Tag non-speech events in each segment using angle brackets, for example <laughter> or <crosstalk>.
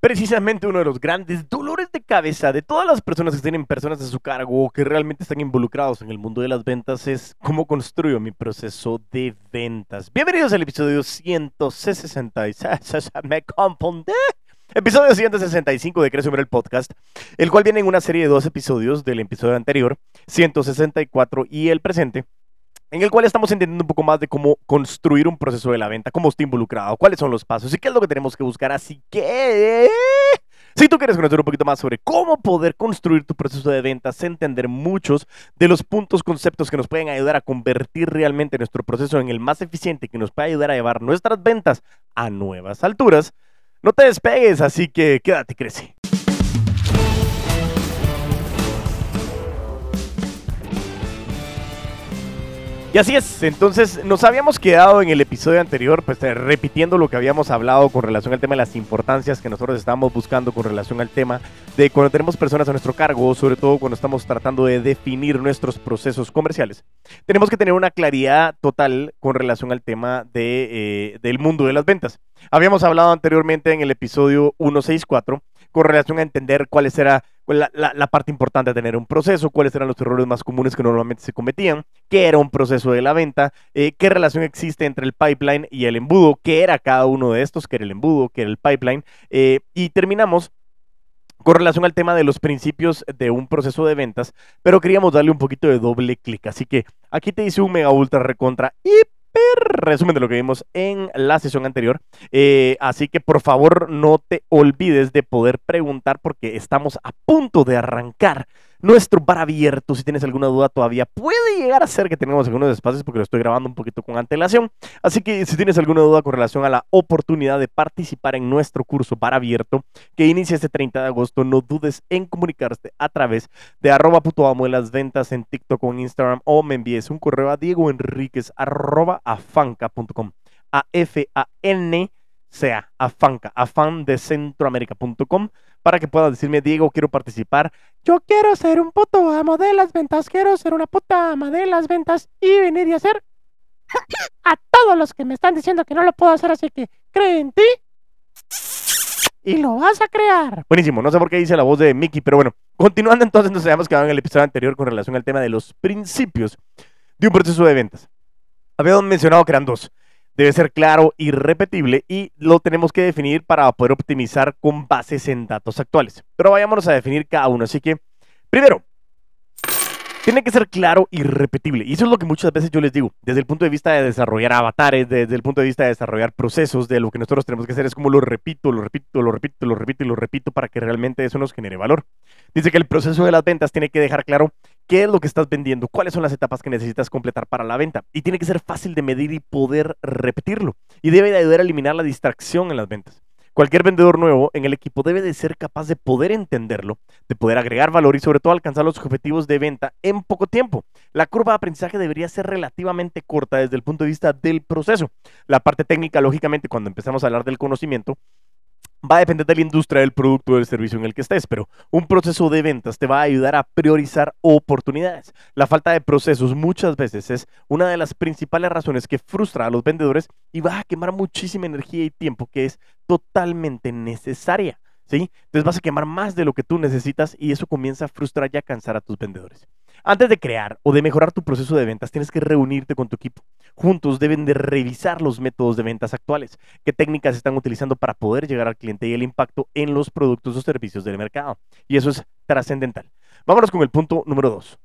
Precisamente uno de los grandes dolores de cabeza de todas las personas que tienen personas a su cargo o que realmente están involucrados en el mundo de las ventas es cómo construyo mi proceso de ventas. Bienvenidos al episodio 166. <laughs> Me confundí. Episodio 165 de Crece el Podcast, el cual viene en una serie de dos episodios del episodio anterior, 164 y el presente, en el cual estamos entendiendo un poco más de cómo construir un proceso de la venta, cómo está involucrado, cuáles son los pasos y qué es lo que tenemos que buscar. Así que, si tú quieres conocer un poquito más sobre cómo poder construir tu proceso de ventas, entender muchos de los puntos, conceptos que nos pueden ayudar a convertir realmente nuestro proceso en el más eficiente, que nos puede ayudar a llevar nuestras ventas a nuevas alturas, no te despegues, así que quédate, crece. Y así es, entonces nos habíamos quedado en el episodio anterior, pues eh, repitiendo lo que habíamos hablado con relación al tema de las importancias que nosotros estábamos buscando con relación al tema de cuando tenemos personas a nuestro cargo, sobre todo cuando estamos tratando de definir nuestros procesos comerciales. Tenemos que tener una claridad total con relación al tema de, eh, del mundo de las ventas. Habíamos hablado anteriormente en el episodio 164 con relación a entender cuáles era la, parte importante de tener un proceso, cuáles eran los errores más comunes que normalmente se cometían, qué era un proceso de la venta, eh, qué relación existe entre el pipeline y el embudo, qué era cada uno de estos, qué era el embudo, qué era el pipeline, eh, y terminamos con relación al tema de los principios de un proceso de ventas, pero queríamos darle un poquito de doble clic, así que aquí te hice un mega ultra recontra y resumen de lo que vimos en la sesión anterior. Eh, así que por favor no te olvides de poder preguntar porque estamos a punto de arrancar nuestro bar abierto. Si tienes alguna duda todavía, puede llegar a ser que tengamos algunos espacios porque lo estoy grabando un poquito con antelación. Así que si tienes alguna duda con relación a la oportunidad de participar en nuestro curso bar abierto que inicia este 30 de agosto, no dudes en comunicarte a través de arroba en TikTok o en Instagram o me envíes un correo a Diego Enríquez arroba afanca.com. A F A N sea afanca, afan de centroamérica.com para que puedas decirme, Diego, quiero participar. Yo quiero ser un puto amo de las ventas, quiero ser una puta ama de las ventas y venir y hacer a todos los que me están diciendo que no lo puedo hacer, así que cree en ti y lo vas a crear. Buenísimo, no sé por qué dice la voz de Mickey, pero bueno, continuando entonces, nos habíamos quedado en el episodio anterior con relación al tema de los principios de un proceso de ventas. Habíamos mencionado que eran dos debe ser claro y repetible y lo tenemos que definir para poder optimizar con bases en datos actuales. Pero vayámonos a definir cada uno. Así que, primero, tiene que ser claro y repetible. Y eso es lo que muchas veces yo les digo, desde el punto de vista de desarrollar avatares, desde el punto de vista de desarrollar procesos, de lo que nosotros tenemos que hacer es como lo repito, lo repito, lo repito, lo repito y lo repito para que realmente eso nos genere valor. Dice que el proceso de las ventas tiene que dejar claro qué es lo que estás vendiendo, cuáles son las etapas que necesitas completar para la venta. Y tiene que ser fácil de medir y poder repetirlo. Y debe de ayudar a eliminar la distracción en las ventas. Cualquier vendedor nuevo en el equipo debe de ser capaz de poder entenderlo, de poder agregar valor y sobre todo alcanzar los objetivos de venta en poco tiempo. La curva de aprendizaje debería ser relativamente corta desde el punto de vista del proceso. La parte técnica, lógicamente, cuando empezamos a hablar del conocimiento, va a depender de la industria del producto o del servicio en el que estés, pero un proceso de ventas te va a ayudar a priorizar oportunidades. La falta de procesos muchas veces es una de las principales razones que frustra a los vendedores y va a quemar muchísima energía y tiempo que es totalmente necesaria. ¿Sí? Entonces vas a quemar más de lo que tú necesitas y eso comienza a frustrar y a cansar a tus vendedores. Antes de crear o de mejorar tu proceso de ventas, tienes que reunirte con tu equipo. Juntos deben de revisar los métodos de ventas actuales, qué técnicas están utilizando para poder llegar al cliente y el impacto en los productos o servicios del mercado. Y eso es trascendental. Vámonos con el punto número dos.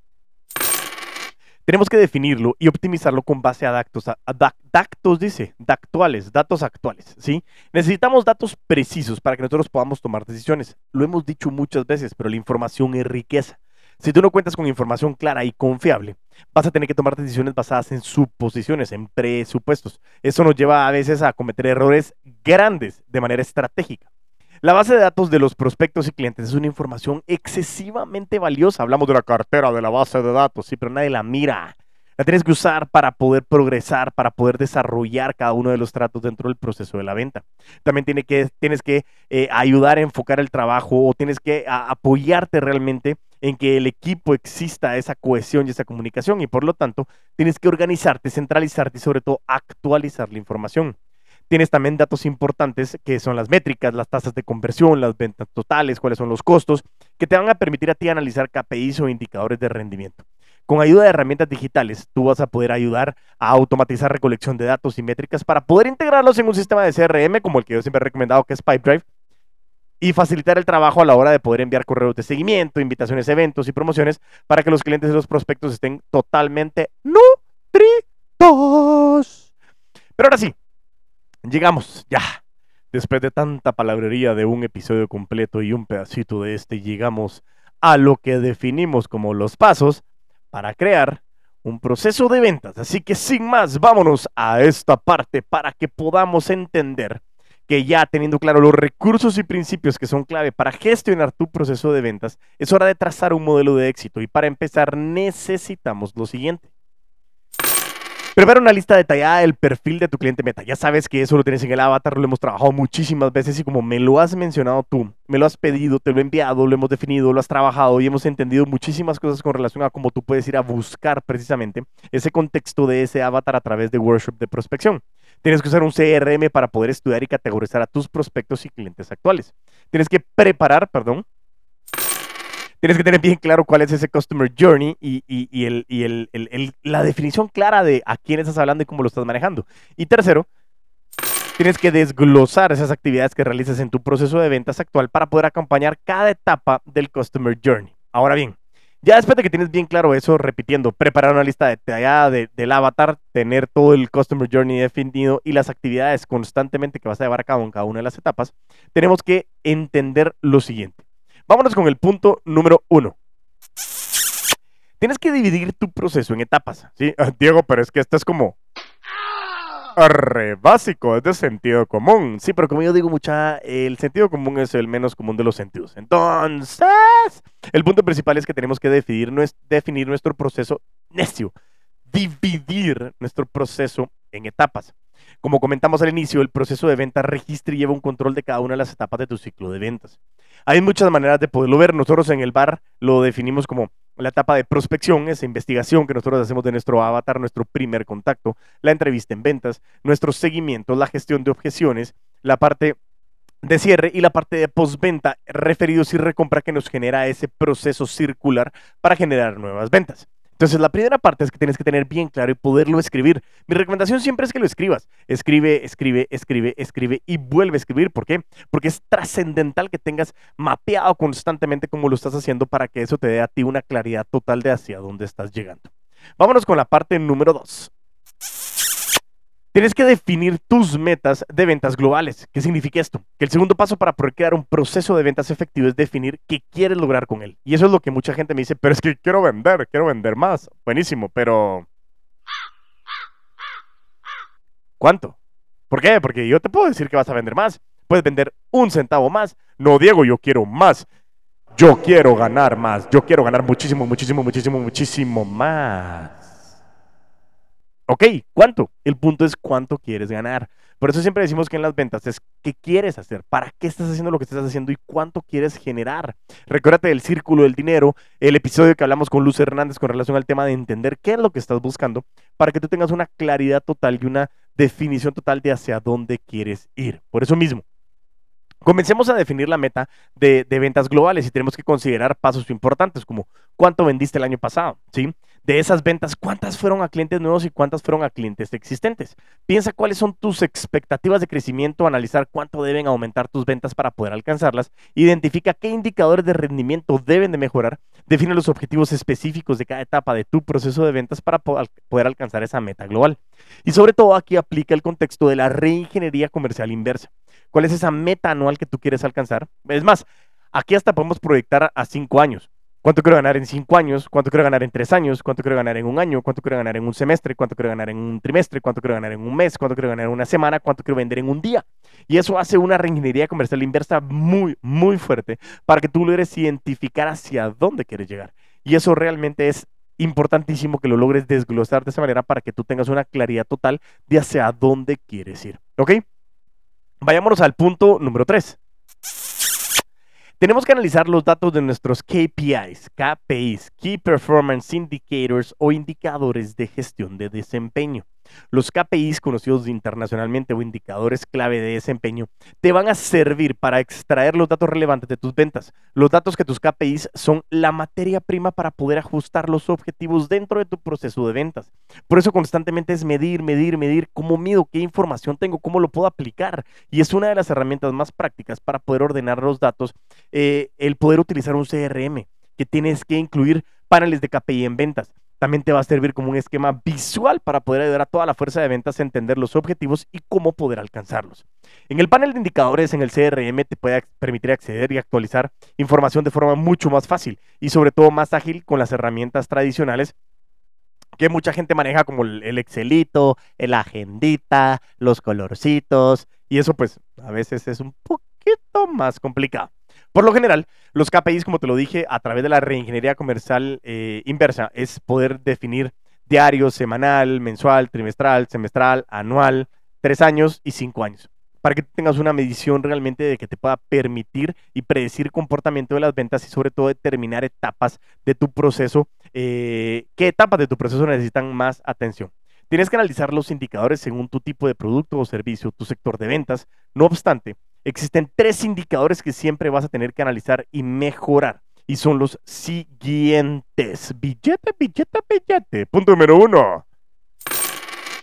Tenemos que definirlo y optimizarlo con base a datos, a, datos dice, actuales, datos actuales, ¿sí? Necesitamos datos precisos para que nosotros podamos tomar decisiones. Lo hemos dicho muchas veces, pero la información es riqueza. Si tú no cuentas con información clara y confiable, vas a tener que tomar decisiones basadas en suposiciones, en presupuestos. Eso nos lleva a veces a cometer errores grandes de manera estratégica. La base de datos de los prospectos y clientes es una información excesivamente valiosa. Hablamos de la cartera de la base de datos, sí, pero nadie la mira. La tienes que usar para poder progresar, para poder desarrollar cada uno de los tratos dentro del proceso de la venta. También tienes que eh, ayudar a enfocar el trabajo o tienes que apoyarte realmente en que el equipo exista esa cohesión y esa comunicación y por lo tanto tienes que organizarte, centralizarte y sobre todo actualizar la información. Tienes también datos importantes que son las métricas, las tasas de conversión, las ventas totales, cuáles son los costos, que te van a permitir a ti analizar KPIs o indicadores de rendimiento. Con ayuda de herramientas digitales, tú vas a poder ayudar a automatizar recolección de datos y métricas para poder integrarlos en un sistema de CRM como el que yo siempre he recomendado, que es Pipedrive, y facilitar el trabajo a la hora de poder enviar correos de seguimiento, invitaciones, eventos y promociones para que los clientes y los prospectos estén totalmente nutridos. Pero ahora sí, llegamos ya. Después de tanta palabrería de un episodio completo y un pedacito de este, llegamos a lo que definimos como los pasos para crear un proceso de ventas. Así que sin más, vámonos a esta parte para que podamos entender que ya teniendo claro los recursos y principios que son clave para gestionar tu proceso de ventas, es hora de trazar un modelo de éxito. Y para empezar necesitamos lo siguiente. Prepara una lista detallada del perfil de tu cliente meta. Ya sabes que eso lo tienes en el avatar, lo hemos trabajado muchísimas veces y como me lo has mencionado tú, me lo has pedido, te lo he enviado, lo hemos definido, lo has trabajado y hemos entendido muchísimas cosas con relación a cómo tú puedes ir a buscar precisamente ese contexto de ese avatar a través de workshop de prospección. Tienes que usar un CRM para poder estudiar y categorizar a tus prospectos y clientes actuales. Tienes que preparar, perdón, tienes que tener bien claro cuál es ese Customer Journey y, la definición clara de a quién estás hablando y cómo lo estás manejando. Y tercero, tienes que desglosar esas actividades que realizas en tu proceso de ventas actual para poder acompañar cada etapa del Customer Journey. Ahora bien, ya después de que tienes bien claro eso, repitiendo, preparar una lista detallada del avatar, tener todo el Customer Journey definido y las actividades constantemente que vas a llevar a cabo en cada una de las etapas, tenemos que entender lo siguiente. Vámonos con el punto número uno. Tienes que dividir tu proceso en etapas, ¿sí? Ah, Diego, pero es que esto es como re básico, es de sentido común. Sí, pero como yo digo mucha, el sentido común es el menos común de los sentidos. Entonces, el punto principal es que tenemos que definir, definir nuestro proceso necio, dividir nuestro proceso en etapas. Como comentamos al inicio, el proceso de venta registra y lleva un control de cada una de las etapas de tu ciclo de ventas. Hay muchas maneras de poderlo ver. Nosotros en el bar lo definimos como la etapa de prospección, esa investigación que nosotros hacemos de nuestro avatar, nuestro primer contacto, la entrevista en ventas, nuestro seguimiento, la gestión de objeciones, la parte de cierre y la parte de postventa, referidos y recompra que nos genera ese proceso circular para generar nuevas ventas. Entonces, la primera parte es que tienes que tener bien claro y poderlo escribir. Mi recomendación siempre es que lo escribas. Escribe, escribe, escribe, escribe y vuelve a escribir. ¿Por qué? Porque es trascendental que tengas mapeado constantemente cómo lo estás haciendo para que eso te dé a ti una claridad total de hacia dónde estás llegando. Vámonos con la parte número dos. Tienes que definir tus metas de ventas globales. ¿Qué significa esto? Que el segundo paso para poder crear un proceso de ventas efectivo es definir qué quieres lograr con él. Y eso es lo que mucha gente me dice, pero es que quiero vender, quiero vender más. Buenísimo, pero... ¿Cuánto? ¿Por qué? Porque yo te puedo decir que vas a vender más. Puedes vender un centavo más. No, Diego, yo quiero más. Yo quiero ganar más. Yo quiero ganar muchísimo, muchísimo, muchísimo, muchísimo más. Ok, ¿cuánto? El punto es cuánto quieres ganar. Por eso siempre decimos que en las ventas es qué quieres hacer, para qué estás haciendo lo que estás haciendo y cuánto quieres generar. Recuérdate del círculo del dinero, el episodio que hablamos con Luz Hernández con relación al tema de entender qué es lo que estás buscando, para que tú tengas una claridad total y una definición total de hacia dónde quieres ir. Por eso mismo, Comencemos a definir la meta de, de, ventas globales y tenemos que considerar pasos importantes como cuánto vendiste el año pasado, ¿sí? De esas ventas, cuántas fueron a clientes nuevos y cuántas fueron a clientes existentes. Piensa cuáles son tus expectativas de crecimiento, analizar cuánto deben aumentar tus ventas para poder alcanzarlas, identifica qué indicadores de rendimiento deben de mejorar, define los objetivos específicos de cada etapa de tu proceso de ventas para poder alcanzar esa meta global. Y sobre todo aquí aplica el contexto de la reingeniería comercial inversa. ¿Cuál es esa meta anual que tú quieres alcanzar? Es más, aquí hasta podemos proyectar a cinco años. ¿Cuánto quiero ganar en cinco años? ¿Cuánto quiero ganar en tres años? ¿Cuánto quiero ganar en un año? ¿Cuánto quiero ganar en un semestre? ¿Cuánto quiero ganar en un trimestre? ¿Cuánto quiero ganar en un mes? ¿Cuánto quiero ganar en una semana? ¿Cuánto quiero vender en un día? Y eso hace una reingeniería comercial inversa muy, muy fuerte para que tú logres identificar hacia dónde quieres llegar. Y eso realmente es importantísimo que lo logres desglosar de esa manera para que tú tengas una claridad total de hacia dónde quieres ir. ¿Ok? Vayámonos al punto número tres. Tenemos que analizar los datos de nuestros KPIs, KPIs, Key Performance Indicators o indicadores de gestión de desempeño. Los KPIs, conocidos internacionalmente o indicadores clave de desempeño, te van a servir para extraer los datos relevantes de tus ventas. Los datos que tus KPIs son la materia prima para poder ajustar los objetivos dentro de tu proceso de ventas. Por eso constantemente es medir, medir, medir cómo mido, qué información tengo, cómo lo puedo aplicar. Y es una de las herramientas más prácticas para poder ordenar los datos, eh, el poder utilizar un CRM que tienes que incluir paneles de KPI en ventas. También te va a servir como un esquema visual para poder ayudar a toda la fuerza de ventas a entender los objetivos y cómo poder alcanzarlos. En el panel de indicadores en el CRM te puede permitir acceder y actualizar información de forma mucho más fácil y sobre todo más ágil con las herramientas tradicionales que mucha gente maneja como el Excelito, el agendita, los colorcitos y eso pues a veces es un poquito más complicado. Por lo general, los KPIs, como te lo dije, a través de la reingeniería comercial eh, inversa, es poder definir diario, semanal, mensual, trimestral, semestral, anual, tres años y cinco años. Para que tengas una medición realmente de que te pueda permitir y predecir comportamiento de las ventas y sobre todo determinar etapas de tu proceso, eh, qué etapas de tu proceso necesitan más atención. Tienes que analizar los indicadores según tu tipo de producto o servicio, tu sector de ventas. No obstante, existen tres indicadores que siempre vas a tener que analizar y mejorar. Y son los siguientes. Billete, billete, billete. Punto número uno.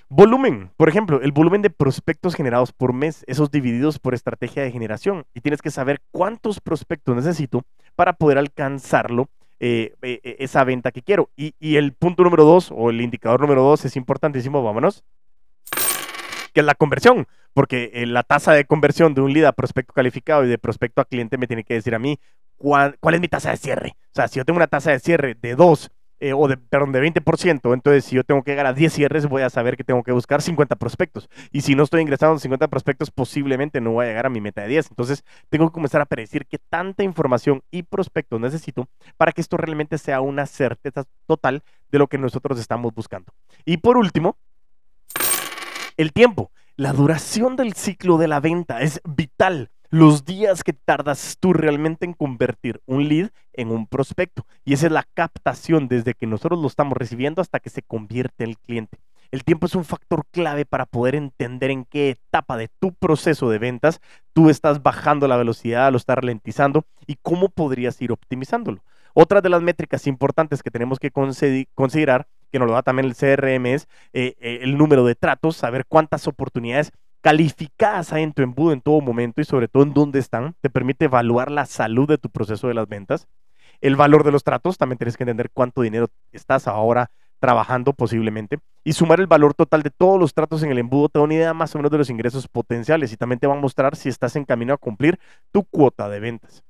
Volumen. Por ejemplo, el volumen de prospectos generados por mes, esos divididos por estrategia de generación. Y tienes que saber cuántos prospectos necesito para poder alcanzarlo, eh, eh, esa venta que quiero. Y el punto número dos, o el indicador número dos, es importantísimo. Vámonos que es la conversión, porque eh, la tasa de conversión de un lead a prospecto calificado y de prospecto a cliente me tiene que decir a mí cuál, es mi tasa de cierre. O sea, si yo tengo una tasa de cierre de 2, eh, o de, perdón, de 20%, entonces si yo tengo que llegar a 10 cierres, voy a saber que tengo que buscar 50 prospectos. Y si no estoy ingresando 50 prospectos, posiblemente no voy a llegar a mi meta de 10. Entonces, tengo que comenzar a predecir qué tanta información y prospectos necesito para que esto realmente sea una certeza total de lo que nosotros estamos buscando. Y por último, el tiempo, la duración del ciclo de la venta es vital. Los días que tardas tú realmente en convertir un lead en un prospecto. Y esa es la captación desde que nosotros lo estamos recibiendo hasta que se convierte en el cliente. El tiempo es un factor clave para poder entender en qué etapa de tu proceso de ventas tú estás bajando la velocidad, lo estás ralentizando y cómo podrías ir optimizándolo. Otra de las métricas importantes que tenemos que considerar que nos lo da también el CRM, es eh, eh, el número de tratos, saber cuántas oportunidades calificadas hay en tu embudo en todo momento y sobre todo en dónde están, te permite evaluar la salud de tu proceso de las ventas. El valor de los tratos, también tienes que entender cuánto dinero estás ahora trabajando posiblemente y sumar el valor total de todos los tratos en el embudo te da una idea más o menos de los ingresos potenciales y también te va a mostrar si estás en camino a cumplir tu cuota de ventas.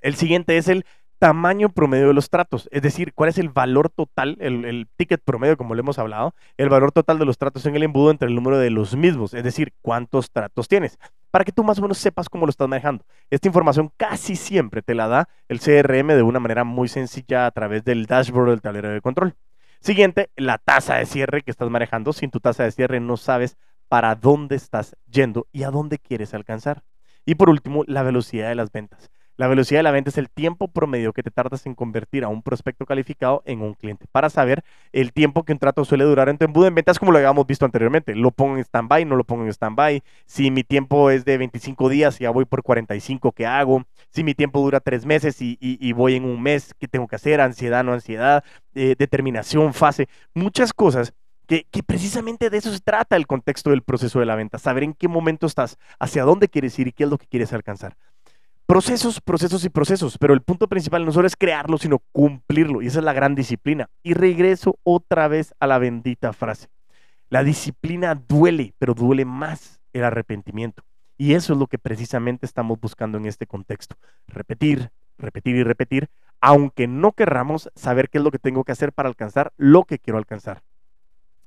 El siguiente es el tamaño promedio de los tratos, es decir, cuál es el valor total, el, ticket promedio, como le hemos hablado, el valor total de los tratos en el embudo entre el número de los mismos, es decir, cuántos tratos tienes, para que tú más o menos sepas cómo lo estás manejando. Esta información casi siempre te la da el CRM de una manera muy sencilla a través del dashboard del tablero de control. Siguiente, la tasa de cierre que estás manejando. Sin tu tasa de cierre no sabes para dónde estás yendo y a dónde quieres alcanzar. Y por último, la velocidad de las ventas. La velocidad de la venta es el tiempo promedio que te tardas en convertir a un prospecto calificado en un cliente. Para saber el tiempo que un trato suele durar en tu embudo en ventas, como lo habíamos visto anteriormente. Lo pongo en stand-by, no lo pongo en stand-by. Si mi tiempo es de 25 días ya voy por 45, ¿qué hago? Si mi tiempo dura tres meses y, voy en un mes, ¿qué tengo que hacer? Ansiedad, no ansiedad, eh, determinación, fase. Muchas cosas que, que, precisamente de eso se trata el contexto del proceso de la venta, saber en qué momento estás, hacia dónde quieres ir y qué es lo que quieres alcanzar. Procesos, procesos y procesos, pero el punto principal no solo es crearlo, sino cumplirlo, y esa es la gran disciplina. Y regreso otra vez a la bendita frase. La disciplina duele, pero duele más el arrepentimiento. Y eso es lo que precisamente estamos buscando en este contexto. Repetir, repetir y repetir, aunque no querramos saber qué es lo que tengo que hacer para alcanzar lo que quiero alcanzar.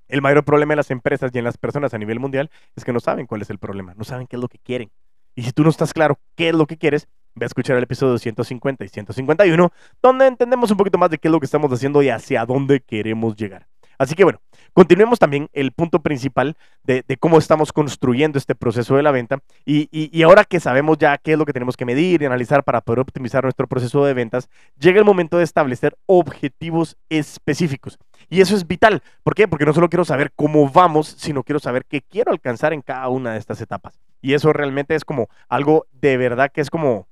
El mayor problema en las empresas y en las personas a nivel mundial es que no saben cuál es el problema, no saben qué es lo que quieren. Y si tú no estás claro qué es lo que quieres, ve a escuchar el episodio 150 y 151, donde entendemos un poquito más de qué es lo que estamos haciendo y hacia dónde queremos llegar. Así que bueno, continuemos también el punto principal de, cómo estamos construyendo este proceso de la venta y, y, ahora que sabemos ya qué es lo que tenemos que medir y analizar para poder optimizar nuestro proceso de ventas, llega el momento de establecer objetivos específicos. Y eso es vital. ¿Por qué? Porque no solo quiero saber cómo vamos, sino quiero saber qué quiero alcanzar en cada una de estas etapas. Y eso realmente es como algo de verdad que es como...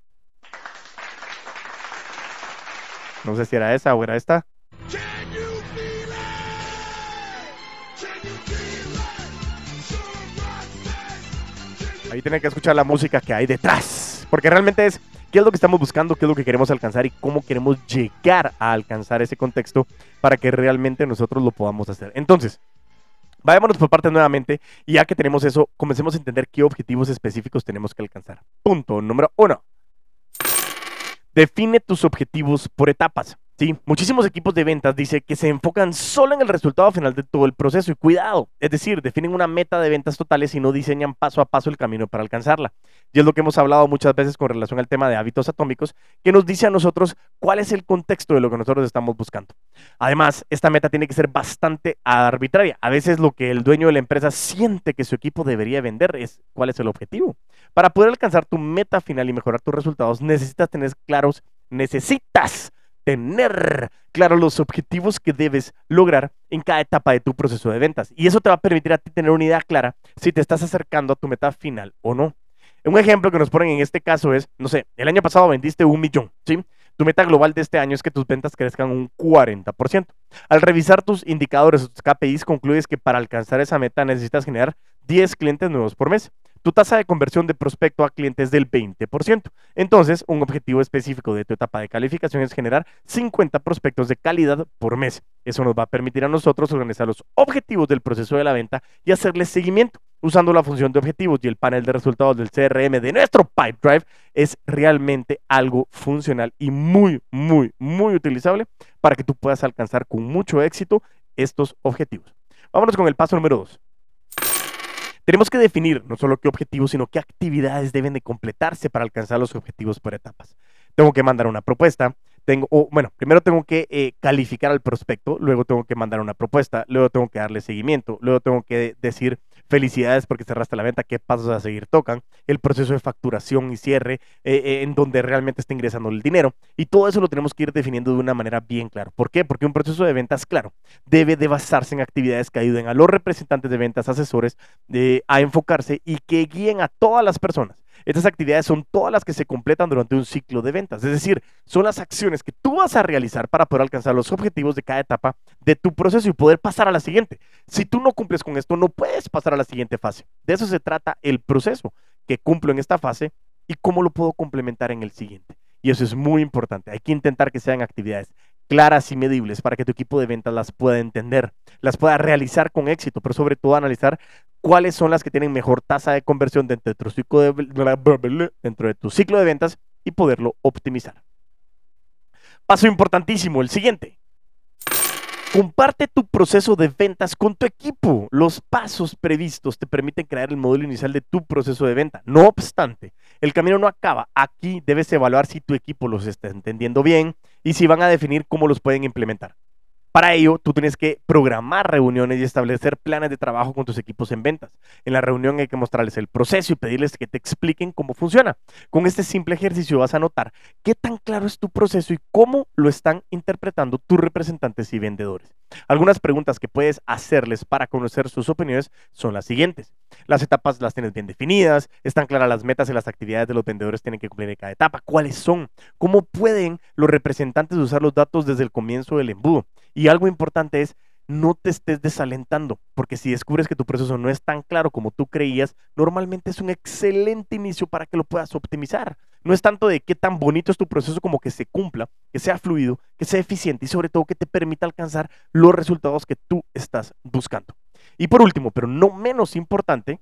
No sé si era esa o era esta. Ahí tienen que escuchar la música que hay detrás. Porque realmente es qué es lo que estamos buscando, qué es lo que queremos alcanzar y cómo queremos llegar a alcanzar ese contexto para que realmente nosotros lo podamos hacer. Entonces, vayámonos por parte nuevamente y ya que tenemos eso, comencemos a entender qué objetivos específicos tenemos que alcanzar. Punto número uno. Define tus objetivos por etapas. Sí, muchísimos equipos de ventas dice que se enfocan solo en el resultado final de todo el proceso y cuidado, es decir, definen una meta de ventas totales y no diseñan paso a paso el camino para alcanzarla. Y es lo que hemos hablado muchas veces con relación al tema de hábitos atómicos, que nos dice a nosotros cuál es el contexto de lo que nosotros estamos buscando. Además, esta meta tiene que ser bastante arbitraria. A veces lo que el dueño de la empresa siente que su equipo debería vender es cuál es el objetivo. Para poder alcanzar tu meta final y mejorar tus resultados, necesitas tener claros, necesitas tener claro los objetivos que debes lograr en cada etapa de tu proceso de ventas. Y eso te va a permitir a ti tener una idea clara si te estás acercando a tu meta final o no. Un ejemplo que nos ponen en este caso es, no sé, el año pasado vendiste un millón, ¿sí? Tu meta global de este año es que tus ventas crezcan un 40%. Al revisar tus indicadores o tus KPIs, concluyes que para alcanzar esa meta necesitas generar 10 clientes nuevos por mes tu tasa de conversión de prospecto a cliente es del 20%. Entonces, un objetivo específico de tu etapa de calificación es generar 50 prospectos de calidad por mes. Eso nos va a permitir a nosotros organizar los objetivos del proceso de la venta y hacerles seguimiento. Usando la función de objetivos y el panel de resultados del CRM de nuestro Pipe Drive, es realmente algo funcional y muy, muy, muy utilizable para que tú puedas alcanzar con mucho éxito estos objetivos. Vámonos con el paso número 2. Tenemos que definir no solo qué objetivos, sino qué actividades deben de completarse para alcanzar los objetivos por etapas. Tengo que mandar una propuesta, tengo, bueno, primero tengo que eh, calificar al prospecto, luego tengo que mandar una propuesta, luego tengo que darle seguimiento, luego tengo que decir felicidades porque cerraste la venta, qué pasos a seguir tocan, el proceso de facturación y cierre, eh, eh, en donde realmente está ingresando el dinero. Y todo eso lo tenemos que ir definiendo de una manera bien clara. ¿Por qué? Porque un proceso de ventas, claro, debe de basarse en actividades que ayuden a los representantes de ventas, asesores, a enfocarse y que guíen a todas las personas estas actividades son todas las que se completan durante un ciclo de ventas, es decir, son las acciones que tú vas a realizar para poder alcanzar los objetivos de cada etapa de tu proceso y poder pasar a la siguiente. Si tú no cumples con esto, no puedes pasar a la siguiente fase. De eso se trata el proceso que cumplo en esta fase y cómo lo puedo complementar en el siguiente. Y eso es muy importante. Hay que intentar que sean actividades claras y medibles para que tu equipo de ventas las pueda entender, las pueda realizar con éxito, pero sobre todo analizar cuáles son las que tienen mejor tasa de conversión dentro de tu ciclo de, ventas y poderlo optimizar. Paso importantísimo, el siguiente. Comparte tu proceso de ventas con tu equipo. Los pasos previstos te permiten crear el modelo inicial de tu proceso de venta. No obstante, el camino no acaba. Aquí debes evaluar si tu equipo los está entendiendo bien y si van a definir cómo los pueden implementar. Para ello, tú tienes que programar reuniones y establecer planes de trabajo con tus equipos en ventas. En la reunión hay que mostrarles el proceso y pedirles que te expliquen cómo funciona. Con este simple ejercicio vas a notar qué tan claro es tu proceso y cómo lo están interpretando tus representantes y vendedores. Algunas preguntas que puedes hacerles para conocer sus opiniones son las siguientes. Las etapas las tienes bien definidas, están claras las metas y las actividades de los vendedores tienen que cumplir en cada etapa. ¿Cuáles son? ¿Cómo pueden los representantes usar los datos desde el comienzo del embudo? Y algo importante es no te estés desalentando, porque si descubres que tu proceso no es tan claro como tú creías, normalmente es un excelente inicio para que lo puedas optimizar. No es tanto de qué tan bonito es tu proceso como que se cumpla, que sea fluido, que sea eficiente y sobre todo que te permita alcanzar los resultados que tú estás buscando. Y por último, pero no menos importante,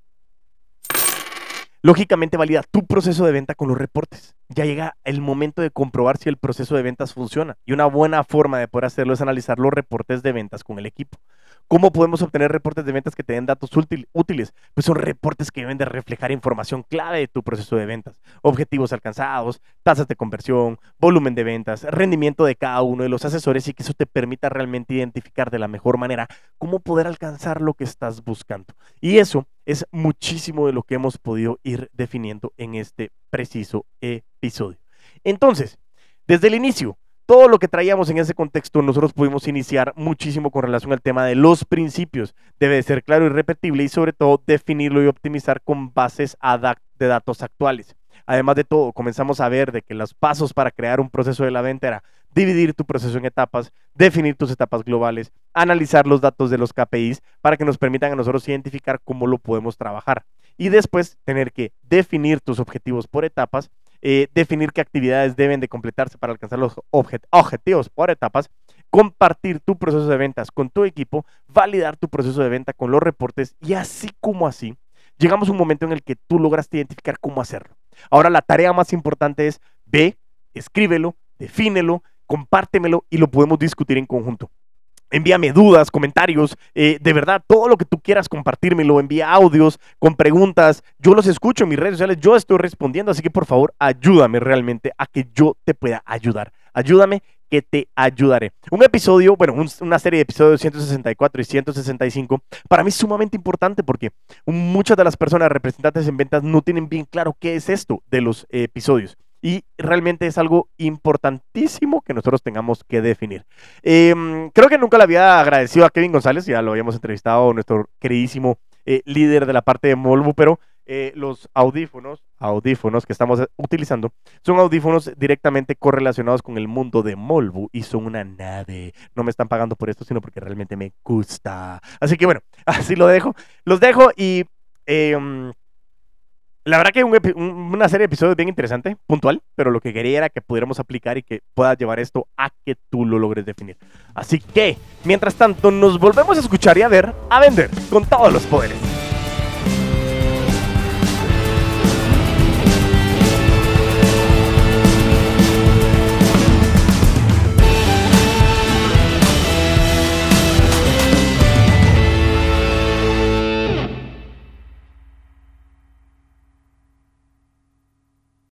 lógicamente valida tu proceso de venta con los reportes. Ya llega el momento de comprobar si el proceso de ventas funciona. Y una buena forma de poder hacerlo es analizar los reportes de ventas con el equipo. ¿Cómo podemos obtener reportes de ventas que te den datos útiles? Pues son reportes que deben de reflejar información clave de tu proceso de ventas, objetivos alcanzados, tasas de conversión, volumen de ventas, rendimiento de cada uno de los asesores y que eso te permita realmente identificar de la mejor manera cómo poder alcanzar lo que estás buscando. Y eso es muchísimo de lo que hemos podido ir definiendo en este preciso episodio. Entonces, desde el inicio, todo lo que traíamos en ese contexto, nosotros pudimos iniciar muchísimo con relación al tema de los principios. Debe ser claro y repetible y sobre todo definirlo y optimizar con bases de datos actuales. Además de todo, comenzamos a ver de que los pasos para crear un proceso de la venta era dividir tu proceso en etapas, definir tus etapas globales, analizar los datos de los KPIs para que nos permitan a nosotros identificar cómo lo podemos trabajar. Y después tener que definir tus objetivos por etapas eh, definir qué actividades deben de completarse para alcanzar los objetivos por etapas, compartir tu proceso de ventas con tu equipo, validar tu proceso de venta con los reportes y así como así, llegamos a un momento en el que tú lograste identificar cómo hacerlo. Ahora la tarea más importante es ve, escríbelo, defínelo, compártemelo y lo podemos discutir en conjunto. Envíame dudas, comentarios, eh, de verdad, todo lo que tú quieras compartírmelo, envía audios con preguntas, yo los escucho en mis redes sociales, yo estoy respondiendo, así que por favor ayúdame realmente a que yo te pueda ayudar. Ayúdame que te ayudaré. Un episodio, bueno, una serie de episodios 164 y 165, para mí es sumamente importante porque muchas de las personas representantes en ventas no tienen bien claro qué es esto de los episodios. Y realmente es algo importantísimo que nosotros tengamos que definir. Em, creo que nunca le había agradecido a Kevin González, ya lo habíamos entrevistado, nuestro queridísimo eh, líder de la parte de Molbu, pero eh, los audífonos, audífonos que estamos utilizando, son audífonos directamente correlacionados con el mundo de Molbu y son una nave. No me están pagando por esto, sino porque realmente me gusta. Así que bueno, <laughs> así lo dejo. Los dejo y... La verdad que una serie de episodios bien interesante, puntual, pero lo que quería era que pudiéramos aplicar y que puedas llevar esto a que tú lo logres definir. Así que, mientras tanto, nos volvemos a escuchar y a ver a vender con todos los poderes.